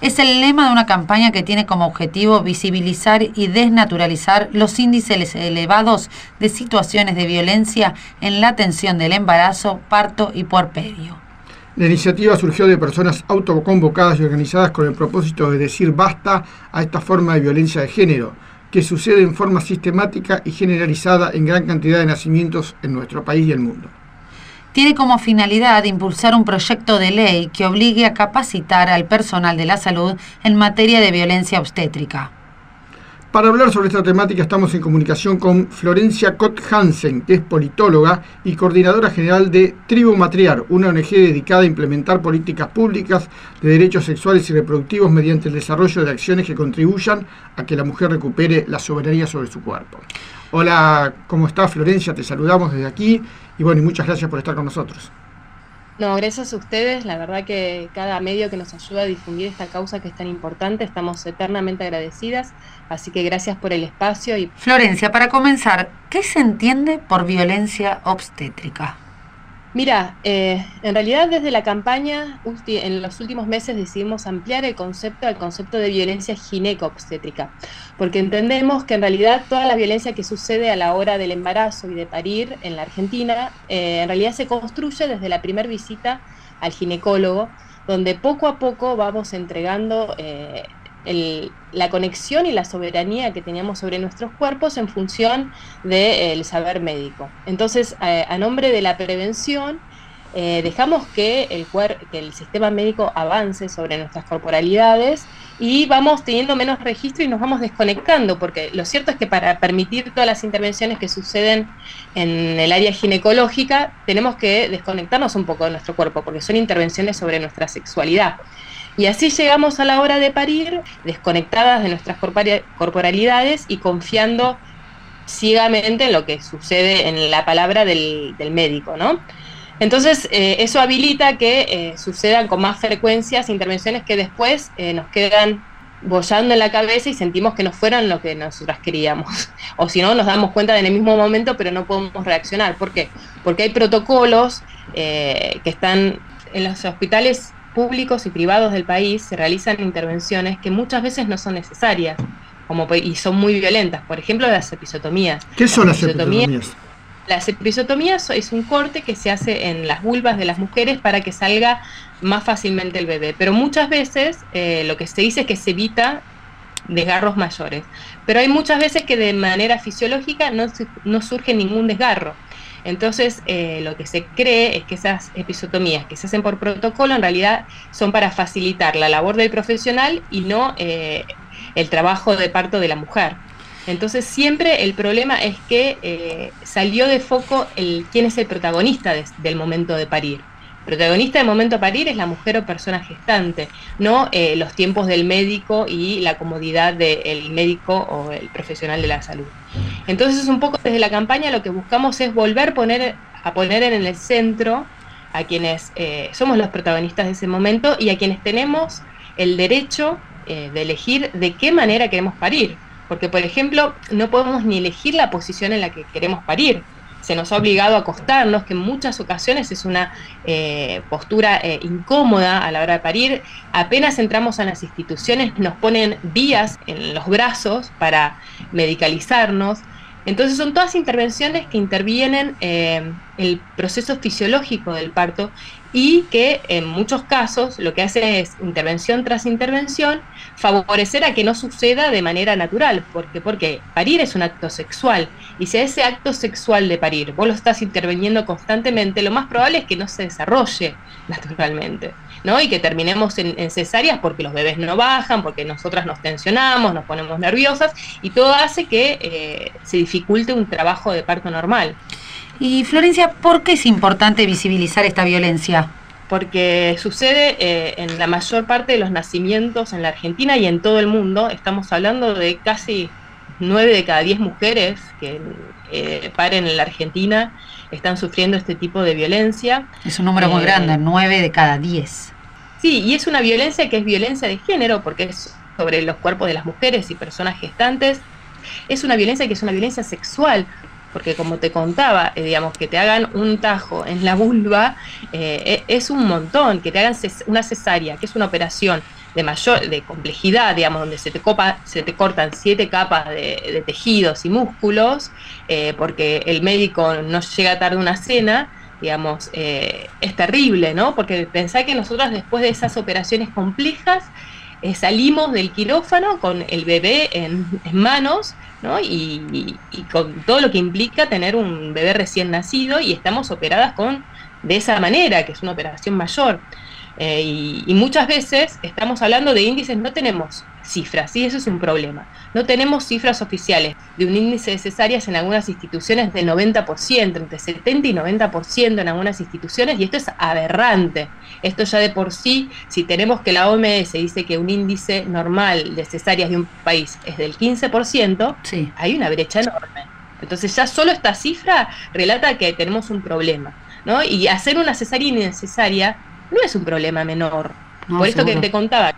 Es el lema de una campaña que tiene como objetivo visibilizar y desnaturalizar los índices elevados de situaciones de violencia en la atención del embarazo, parto y puerperio. La iniciativa surgió de personas autoconvocadas y organizadas con el propósito de decir basta a esta forma de violencia de género, que sucede en forma sistemática y generalizada en gran cantidad de nacimientos en nuestro país y el mundo tiene como finalidad impulsar un proyecto de ley que obligue a capacitar al personal de la salud en materia de violencia obstétrica. Para hablar sobre esta temática estamos en comunicación con Florencia Cott Hansen, que es politóloga y coordinadora general de Tribu Matriar, una ONG dedicada a implementar políticas públicas de derechos sexuales y reproductivos mediante el desarrollo de acciones que contribuyan a que la mujer recupere la soberanía sobre su cuerpo. Hola, ¿cómo estás Florencia? Te saludamos desde aquí y bueno, y muchas gracias por estar con nosotros. No, gracias a ustedes. La verdad que cada medio que nos ayuda a difundir esta causa que es tan importante, estamos eternamente agradecidas. Así que gracias por el espacio. Y... Florencia, para comenzar, ¿qué se entiende por violencia obstétrica? Mira, eh, en realidad desde la campaña en los últimos meses decidimos ampliar el concepto al concepto de violencia gineco-obstétrica, porque entendemos que en realidad toda la violencia que sucede a la hora del embarazo y de parir en la Argentina, eh, en realidad se construye desde la primera visita al ginecólogo, donde poco a poco vamos entregando eh, la conexión y la soberanía que teníamos sobre nuestros cuerpos en función del saber médico. Entonces, a, nombre de la prevención, eh, dejamos que el, que el sistema médico avance sobre nuestras corporalidades y vamos teniendo menos registro y nos vamos desconectando, porque lo cierto es que para permitir todas las intervenciones que suceden en el área ginecológica, tenemos que desconectarnos un poco de nuestro cuerpo, porque son intervenciones sobre nuestra sexualidad. Y así llegamos a la hora de parir, desconectadas de nuestras corporalidades y confiando ciegamente en lo que sucede en la palabra del, médico, ¿no? Entonces, eh, eso habilita que eh, sucedan con más frecuencias intervenciones que después eh, nos quedan bollando en la cabeza y sentimos que no fueron lo que nosotras queríamos. O si no, nos damos cuenta en el mismo momento, pero no podemos reaccionar. ¿Por qué? Porque hay protocolos que están en los hospitales públicos y privados del país se realizan intervenciones que muchas veces no son necesarias como, y son muy violentas. Por ejemplo, las episotomías. ¿Qué son las episotomías? Las episotomías es un corte que se hace en las vulvas de las mujeres para que salga más fácilmente el bebé. Pero muchas veces eh, lo que se dice es que se evita desgarros mayores. Pero hay muchas veces que de manera fisiológica no, no surge ningún desgarro. Entonces, eh, lo que se cree es que esas episotomías que se hacen por protocolo en realidad son para facilitar la labor del profesional y no eh, el trabajo de parto de la mujer. Entonces, siempre el problema es que eh, salió de foco el, quién es el protagonista del momento de parir protagonista del momento a parir es la mujer o persona gestante, no los tiempos del médico y la comodidad del médico o el profesional de la salud. Entonces, un poco desde la campaña lo que buscamos es volver poner, a poner en el centro a quienes eh, somos los protagonistas de ese momento y a quienes tenemos el derecho eh, de elegir de qué manera queremos parir. Porque, por ejemplo, no podemos ni elegir la posición en la que queremos parir se nos ha obligado a acostarnos, que en muchas ocasiones es una eh, postura eh, incómoda a la hora de parir. Apenas entramos a las instituciones nos ponen vías en los brazos para medicalizarnos. Entonces son todas intervenciones que intervienen en el proceso fisiológico del parto y que en muchos casos lo que hace es intervención tras intervención favorecer a que no suceda de manera natural, porque porque parir es un acto sexual y si a ese acto sexual de parir vos lo estás interviniendo constantemente, lo más probable es que no se desarrolle naturalmente. ¿no? Y que terminemos en, cesáreas porque los bebés no bajan, porque nosotras nos tensionamos, nos ponemos nerviosas y todo hace que eh, se dificulte un trabajo de parto normal. Y Florencia, ¿por qué es importante visibilizar esta violencia? Porque sucede eh, en la mayor parte de los nacimientos en la Argentina y en todo el mundo. Estamos hablando de casi nueve de cada diez mujeres que eh, paren en la Argentina están sufriendo este tipo de violencia. Es un número muy Eh, grande, nueve de cada diez. Sí, y es una violencia que es violencia de género, porque es sobre los cuerpos de las mujeres y personas gestantes. Es una violencia que es una violencia sexual, porque como te contaba, eh, digamos, que te hagan un tajo en la vulva eh, e- es un montón, que te hagan una cesárea, que es una operación de mayor, de complejidad, digamos, donde se te copa, se te cortan siete capas de, tejidos y músculos, eh, porque el médico no llega tarde a una cena, digamos, es terrible, ¿no? Porque pensá que nosotros después de esas operaciones complejas salimos del quirófano con el bebé en manos, ¿no? Y, con todo lo que implica tener un bebé recién nacido y estamos operadas con de esa manera, que es una operación mayor. Eh, y, y muchas veces estamos hablando de índices, no tenemos cifras, y eso es un problema. No tenemos cifras oficiales de un índice de cesáreas en algunas instituciones del 90%, entre 70 y 90% en algunas instituciones, y esto es aberrante. Esto ya de por sí, si tenemos que la OMS dice que un índice normal de cesáreas de un país es del 15%, Sí. hay una brecha enorme. Entonces ya solo esta cifra relata que tenemos un problema, ¿no? Y hacer una cesárea innecesaria no es un problema menor. No, Por esto que te contaba,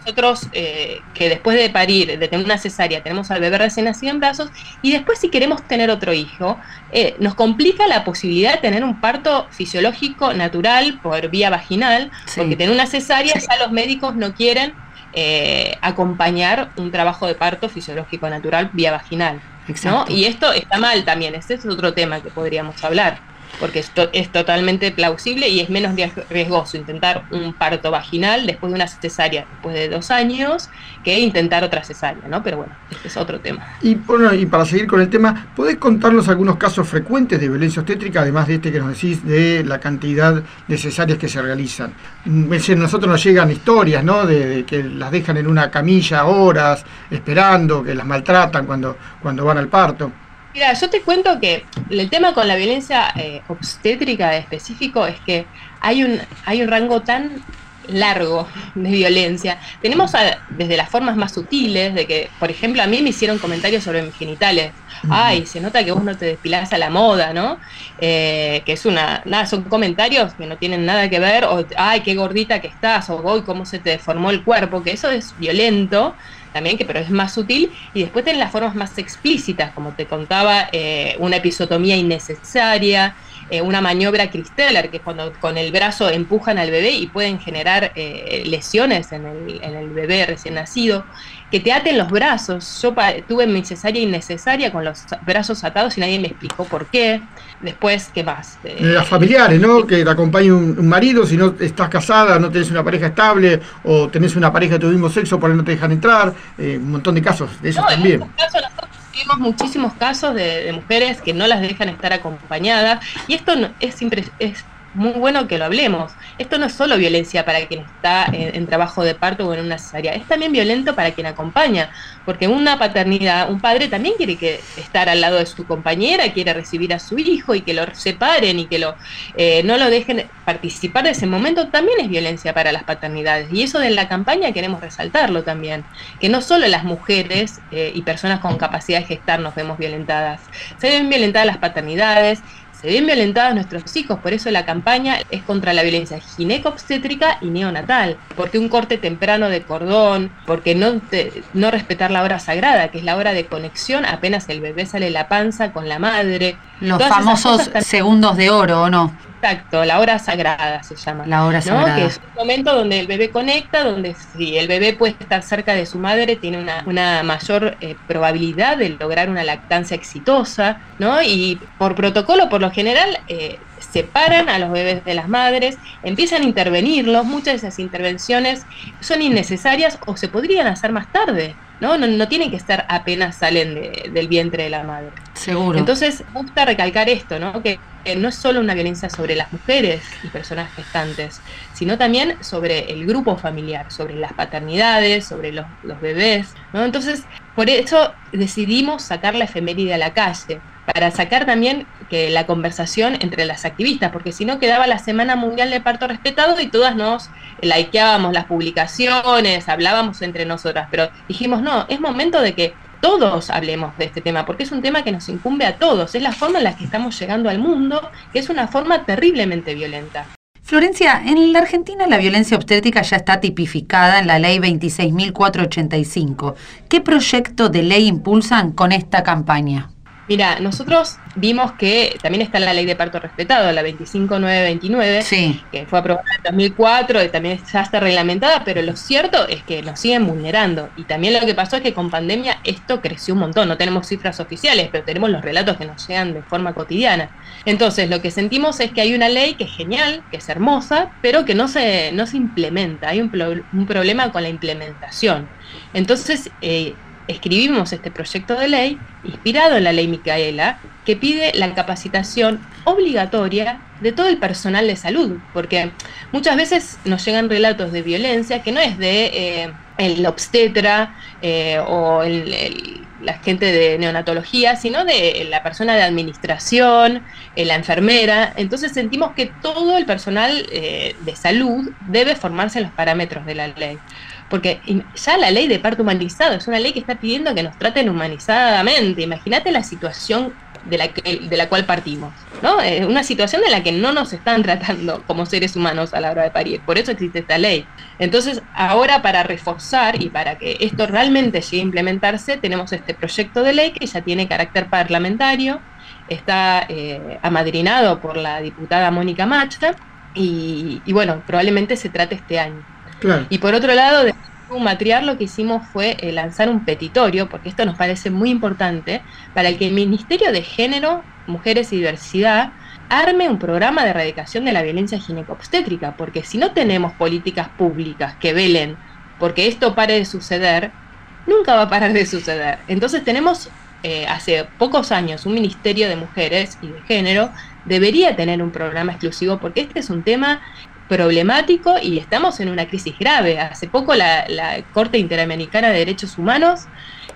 nosotros eh, que después de parir, de tener una cesárea, tenemos al bebé recién nacido en brazos y después si queremos tener otro hijo, eh, nos complica la posibilidad de tener un parto fisiológico natural por vía vaginal, Sí. porque tener una cesárea ya los médicos no quieren eh, acompañar un trabajo de parto fisiológico natural vía vaginal. ¿no? Y esto está mal también, ese es otro tema que podríamos hablar, porque esto es totalmente plausible y es menos riesg- riesgoso intentar un parto vaginal después de una cesárea, después de dos años, que intentar otra cesárea, ¿no? Pero bueno, este es otro tema. Y, bueno, y para seguir con el tema, ¿podés contarnos algunos casos frecuentes de violencia obstétrica, además de este que nos decís de la cantidad de cesáreas que se realizan? Mm, a nosotros nos llegan historias, ¿no? De, de que las dejan en una camilla horas, esperando, que las maltratan cuando, cuando van al parto. Mira, yo te cuento que el tema con la violencia eh, obstétrica específico es que hay un, hay un rango tan largo de violencia. Tenemos a- desde las formas más sutiles, de que, por ejemplo, a mí me hicieron comentarios sobre mis genitales. Ay, se nota que vos no te despilás a la moda, ¿no? Eh, que es una, nada, son comentarios que no tienen nada que ver, o ay, qué gordita que estás, o hoy cómo se te deformó el cuerpo, que eso es violento también, que pero es más sutil, y después tienen las formas más explícitas, como te contaba, eh, una episotomía innecesaria, eh, una maniobra Christeller, que es cuando con el brazo empujan al bebé y pueden generar eh, lesiones en el, en el bebé recién nacido, que te aten los brazos. Yo tuve mi cesárea innecesaria con los brazos atados y nadie me explicó por qué. Después, ¿qué más? Eh, Las familiares, ¿no? Que te acompañe un, un marido, si no estás casada, no tenés una pareja estable, o tenés una pareja de tu mismo sexo, por ahí no te dejan entrar, eh, un montón de casos de No, en también. casos vimos muchísimos casos de, mujeres que no las dejan estar acompañadas y esto es, es muy bueno que lo hablemos. Esto no es solo violencia para quien está en, trabajo de parto o en una cesárea, es también violento para quien acompaña, porque una paternidad, un padre también quiere que estar al lado de su compañera, quiere recibir a su hijo y que lo separen y que lo eh, no lo dejen participar de ese momento, también es violencia para las paternidades. Y eso de la campaña queremos resaltarlo también, que no solo las mujeres eh, y personas con capacidad de gestar nos vemos violentadas, se ven violentadas las paternidades, se ven violentados nuestros hijos, por eso la campaña es contra la violencia gineco-obstétrica y neonatal, porque un corte temprano de cordón, porque no, te- no respetar la hora sagrada, que es la hora de conexión apenas el bebé sale de la panza con la madre. Los Todas famosos segundos de oro, ¿o no? Exacto, la hora sagrada se llama. La hora ¿no? sagrada. Que es un momento donde el bebé conecta, donde si el bebé puede estar cerca de su madre, tiene una, una mayor eh, probabilidad de lograr una lactancia exitosa, ¿no? Y por protocolo, por lo general, eh, separan a los bebés de las madres, empiezan a intervenirlos, muchas de esas intervenciones son innecesarias o se podrían hacer más tarde, ¿no? No, no tienen que estar apenas salen de- del vientre de la madre. Seguro. Entonces, gusta recalcar esto, ¿no? Que, que no es solo una violencia sobre las mujeres y personas gestantes, sino también sobre el grupo familiar, sobre las paternidades, sobre los, los bebés, ¿no? Entonces, por eso decidimos sacar la efeméride a la calle, para sacar también que la conversación entre las activistas, porque si no quedaba la Semana Mundial de Parto Respetado y todas nos likeábamos las publicaciones, hablábamos entre nosotras, pero dijimos, no, es momento de que todos hablemos de este tema, porque es un tema que nos incumbe a todos, es la forma en la que estamos llegando al mundo, que es una forma terriblemente violenta. Florencia, en la Argentina la violencia obstétrica ya está tipificada en la ley 26.485. ¿Qué proyecto de ley impulsan con esta campaña? Mira, nosotros vimos que también está la ley de parto respetado, la 25929, que fue aprobada en 2004 y también ya está reglamentada, pero lo cierto es que nos siguen vulnerando. Y también lo que pasó es que con pandemia esto creció un montón. No tenemos cifras oficiales, pero tenemos los relatos que nos llegan de forma cotidiana. Entonces, lo que sentimos es que hay una ley que es genial, que es hermosa, pero que no se, no se implementa. Hay un, un problema con la implementación. Entonces, eh, escribimos este proyecto de ley inspirado en la ley Micaela, que pide la capacitación obligatoria de todo el personal de salud, porque muchas veces nos llegan relatos de violencia que no es de eh, el obstetra eh, o la gente de neonatología, sino de la persona de administración, eh, la enfermera. Entonces sentimos que todo el personal de salud debe formarse en los parámetros de la ley porque ya la ley de parto humanizado es una ley que está pidiendo que nos traten humanizadamente. Imagínate la situación de la, de la cual partimos, ¿no? Es una situación en la que no nos están tratando como seres humanos a la hora de parir. Por eso existe esta ley. Entonces, ahora para reforzar y para que esto realmente llegue a implementarse, tenemos este proyecto de ley que ya tiene carácter parlamentario, está eh, amadrinado por la diputada Mónica Machta y, y bueno, probablemente se trate este año. Y por otro lado, de Matriar lo que hicimos fue eh, lanzar un petitorio, porque esto nos parece muy importante, para que el Ministerio de Género, Mujeres y Diversidad arme un programa de erradicación de la violencia ginecobstétrica, porque si no tenemos políticas públicas que velen porque esto pare de suceder, nunca va a parar de suceder. Entonces tenemos eh, hace pocos años un Ministerio de Mujeres y de Género debería tener un programa exclusivo porque este es un tema problemático y estamos en una crisis grave. Hace poco la, Corte Interamericana de Derechos Humanos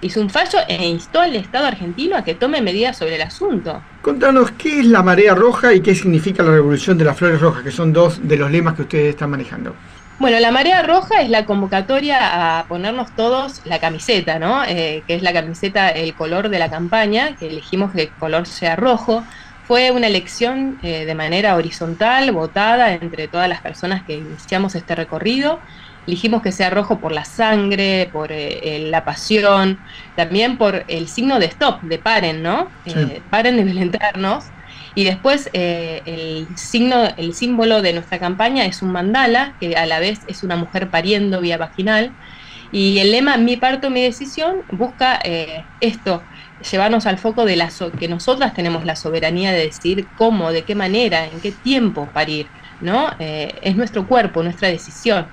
hizo un fallo e instó al Estado argentino a que tome medidas sobre el asunto. Contanos, ¿qué es la marea roja y qué significa la revolución de las flores rojas, que son dos de los lemas que ustedes están manejando? Bueno, la marea roja es la convocatoria a ponernos todos la camiseta, ¿no? Eh, que es la camiseta, el color de la campaña, que elegimos que el color sea rojo fue una elección eh, de manera horizontal, votada entre todas las personas que iniciamos este recorrido. Elegimos que sea rojo por la sangre, por eh, la pasión, también por el signo de stop, de paren, ¿no? Eh, paren de violentarnos. Y después el signo, el símbolo de nuestra campaña es un mandala, que a la vez es una mujer pariendo vía vaginal. Y el lema Mi parto, mi decisión busca esto, llevarnos al foco de la que nosotras tenemos la soberanía de decir cómo, de qué manera, en qué tiempo parir, ¿no? Eh, es nuestro cuerpo, nuestra decisión.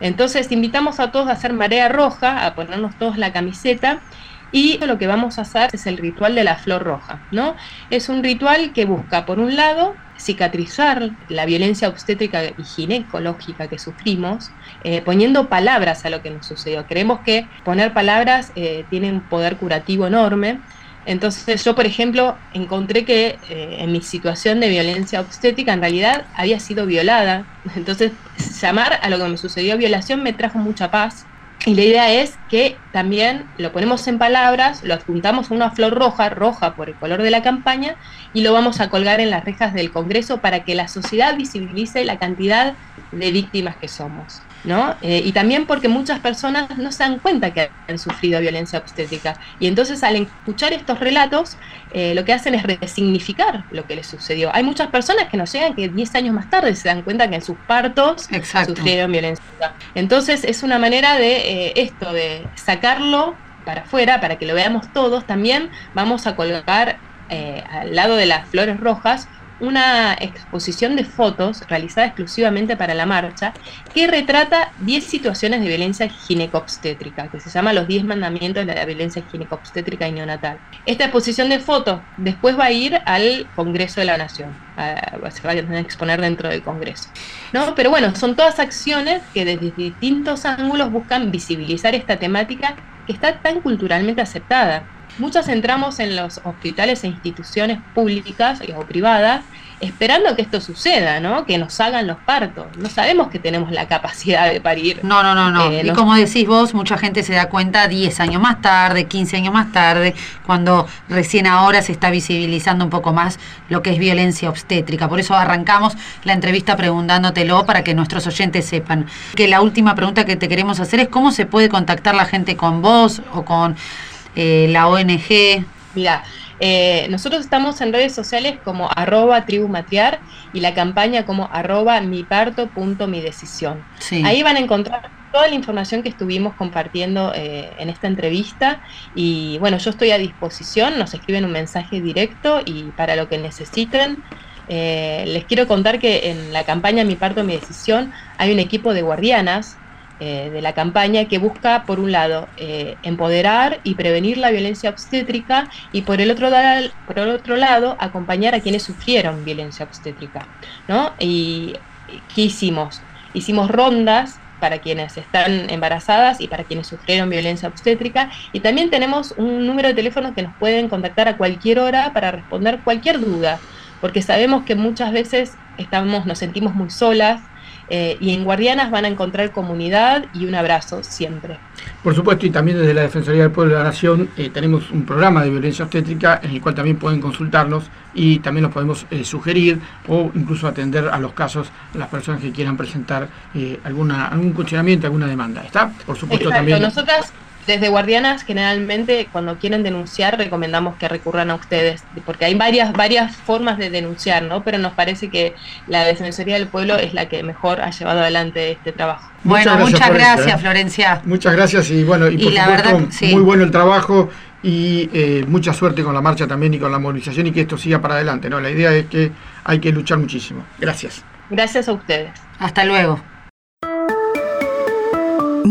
Entonces invitamos a todos a hacer marea roja, a ponernos todos la camiseta y lo que vamos a hacer es el ritual de la flor roja, ¿no? Es un ritual que busca, por un lado, cicatrizar la violencia obstétrica y ginecológica que sufrimos, eh, poniendo palabras a lo que nos sucedió. Creemos que poner palabras eh, tiene un poder curativo enorme. Entonces yo, por ejemplo, encontré que eh, en mi situación de violencia obstétrica en realidad había sido violada. Entonces llamar a lo que me sucedió violación me trajo mucha paz y la idea es que también lo ponemos en palabras, lo adjuntamos a una flor roja, roja por el color de la campaña, y lo vamos a colgar en las rejas del Congreso para que la sociedad visibilice la cantidad de víctimas que somos. ¿No? Eh, y también porque muchas personas no se dan cuenta que han sufrido violencia obstétrica. Y entonces al escuchar estos relatos, eh, lo que hacen es resignificar lo que les sucedió. Hay muchas personas que nos llegan que 10 años más tarde se dan cuenta que en sus partos sufrieron violencia. Entonces es una manera de eh, esto, de sacarlo para afuera, para que lo veamos todos. También vamos a colocar al lado de las flores rojas una exposición de fotos realizada exclusivamente para la marcha que retrata 10 situaciones de violencia ginecobstétrica, que se llama los 10 mandamientos de la violencia ginecobstétrica y neonatal. Esta exposición de fotos después va a ir al Congreso de la Nación, se va a exponer dentro del Congreso. ¿no? Pero bueno, son todas acciones que desde distintos ángulos buscan visibilizar esta temática que está tan culturalmente aceptada. Muchas entramos en los hospitales e instituciones públicas o privadas esperando que esto suceda, ¿no? Que nos hagan los partos. No sabemos que tenemos la capacidad de parir. No, no, no, no. Eh, y como decís vos, mucha gente se da cuenta 10 años más tarde, 15 años más tarde, cuando recién ahora se está visibilizando un poco más lo que es violencia obstétrica. Por eso arrancamos la entrevista preguntándotelo para que nuestros oyentes sepan. Que la última pregunta que te queremos hacer es cómo se puede contactar la gente con vos o con eh, la ONG. Mira, eh, nosotros estamos en redes sociales como arroba tribumatriar y la campaña como arroba mi parto punto mi decisión. Ahí van a encontrar toda la información que estuvimos compartiendo eh, en esta entrevista y bueno, yo estoy a disposición, nos escriben un mensaje directo y para lo que necesiten. Eh, les quiero contar que en la campaña Mi Parto, Mi Decisión hay un equipo de guardianas eh, de la campaña que busca, por un lado, eh, empoderar y prevenir la violencia obstétrica y por el, otro por el otro lado, acompañar a quienes sufrieron violencia obstétrica. ¿no? ¿Y qué hicimos? Hicimos rondas para quienes están embarazadas y para quienes sufrieron violencia obstétrica. Y también tenemos un número de teléfono que nos pueden contactar a cualquier hora para responder cualquier duda, porque sabemos que muchas veces estamos, nos sentimos muy solas, eh, y en Guardianas van a encontrar comunidad y un abrazo siempre. Por supuesto, y también desde la Defensoría del Pueblo de la Nación eh, tenemos un programa de violencia obstétrica en el cual también pueden consultarnos y también nos podemos eh, sugerir o incluso atender a los casos de las personas que quieran presentar alguna, algún cuestionamiento, alguna demanda. ¿Está? Por supuesto, también. Nosotras desde Guardianas, generalmente, cuando quieren denunciar, recomendamos que recurran a ustedes, porque hay varias, varias formas de denunciar, ¿no? Pero nos parece que la Defensoría del Pueblo es la que mejor ha llevado adelante este trabajo. Bueno, muchas gracias, ¿eh? Florencia. Muchas gracias y bueno, y, por supuesto, muy bueno el trabajo y eh, mucha suerte con la marcha también y con la movilización y que esto siga para adelante, ¿no? La idea es que hay que luchar muchísimo. Gracias. Gracias a ustedes. Hasta luego.